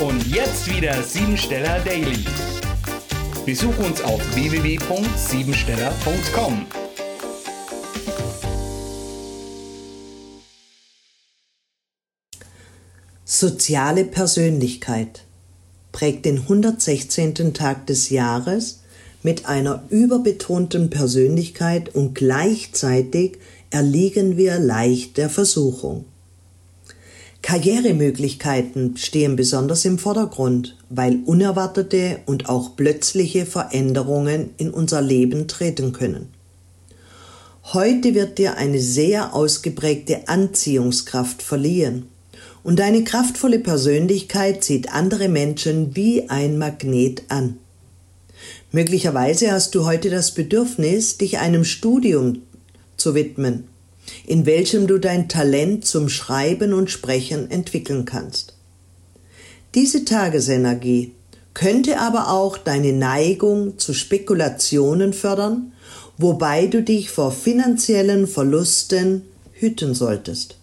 Und jetzt wieder Siebensteller Daily. Besuch uns auf www.siebensteller.com. Soziale Persönlichkeit prägt den 116. Tag des Jahres mit einer überbetonten Persönlichkeit und gleichzeitig erliegen wir leicht der Versuchung. Karrieremöglichkeiten stehen besonders im Vordergrund, weil unerwartete und auch plötzliche Veränderungen in unser Leben treten können. Heute wird dir eine sehr ausgeprägte Anziehungskraft verliehen und deine kraftvolle Persönlichkeit zieht andere Menschen wie ein Magnet an. Möglicherweise hast du heute das Bedürfnis, dich einem Studium zu widmen in welchem du dein Talent zum Schreiben und Sprechen entwickeln kannst. Diese Tagesenergie könnte aber auch deine Neigung zu Spekulationen fördern, wobei du dich vor finanziellen Verlusten hüten solltest.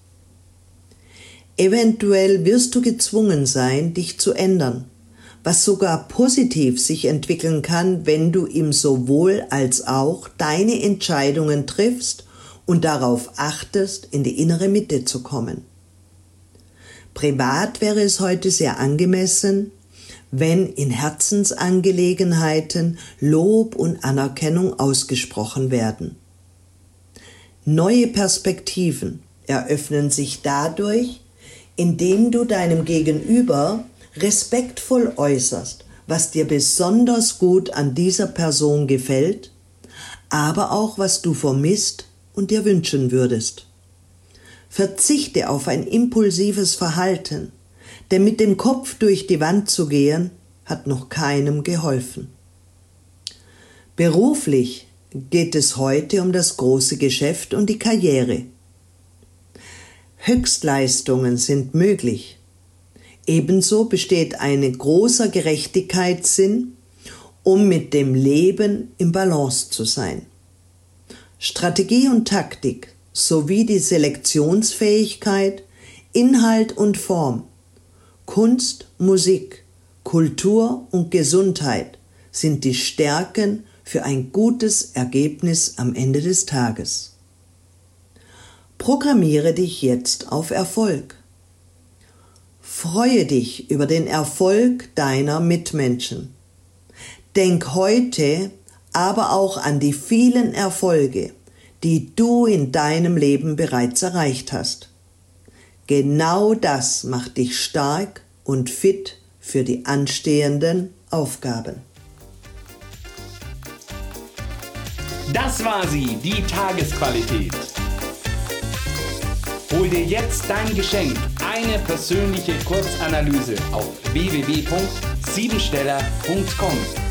Eventuell wirst du gezwungen sein, dich zu ändern, was sogar positiv sich entwickeln kann, wenn du im sowohl als auch deine Entscheidungen triffst und darauf achtest, in die innere Mitte zu kommen. Privat wäre es heute sehr angemessen, wenn in Herzensangelegenheiten Lob und Anerkennung ausgesprochen werden. Neue Perspektiven eröffnen sich dadurch, indem du deinem Gegenüber respektvoll äußerst, was dir besonders gut an dieser Person gefällt, aber auch was du vermisst und dir wünschen würdest. Verzichte auf ein impulsives Verhalten, denn mit dem Kopf durch die Wand zu gehen, hat noch keinem geholfen. Beruflich geht es heute um das große Geschäft und die Karriere. Höchstleistungen sind möglich. Ebenso besteht ein großer Gerechtigkeitssinn, um mit dem Leben im Balance zu sein. Strategie und Taktik sowie die Selektionsfähigkeit, Inhalt und Form, Kunst, Musik, Kultur und Gesundheit sind die Stärken für ein gutes Ergebnis am Ende des Tages. Programmiere dich jetzt auf Erfolg. Freue dich über den Erfolg deiner Mitmenschen. Denk heute aber auch an die vielen Erfolge, die du in deinem Leben bereits erreicht hast. Genau das macht dich stark und fit für die anstehenden Aufgaben. Das war sie, die Tagesqualität. Hol dir jetzt dein Geschenk, eine persönliche Kurzanalyse auf www.siebensteller.com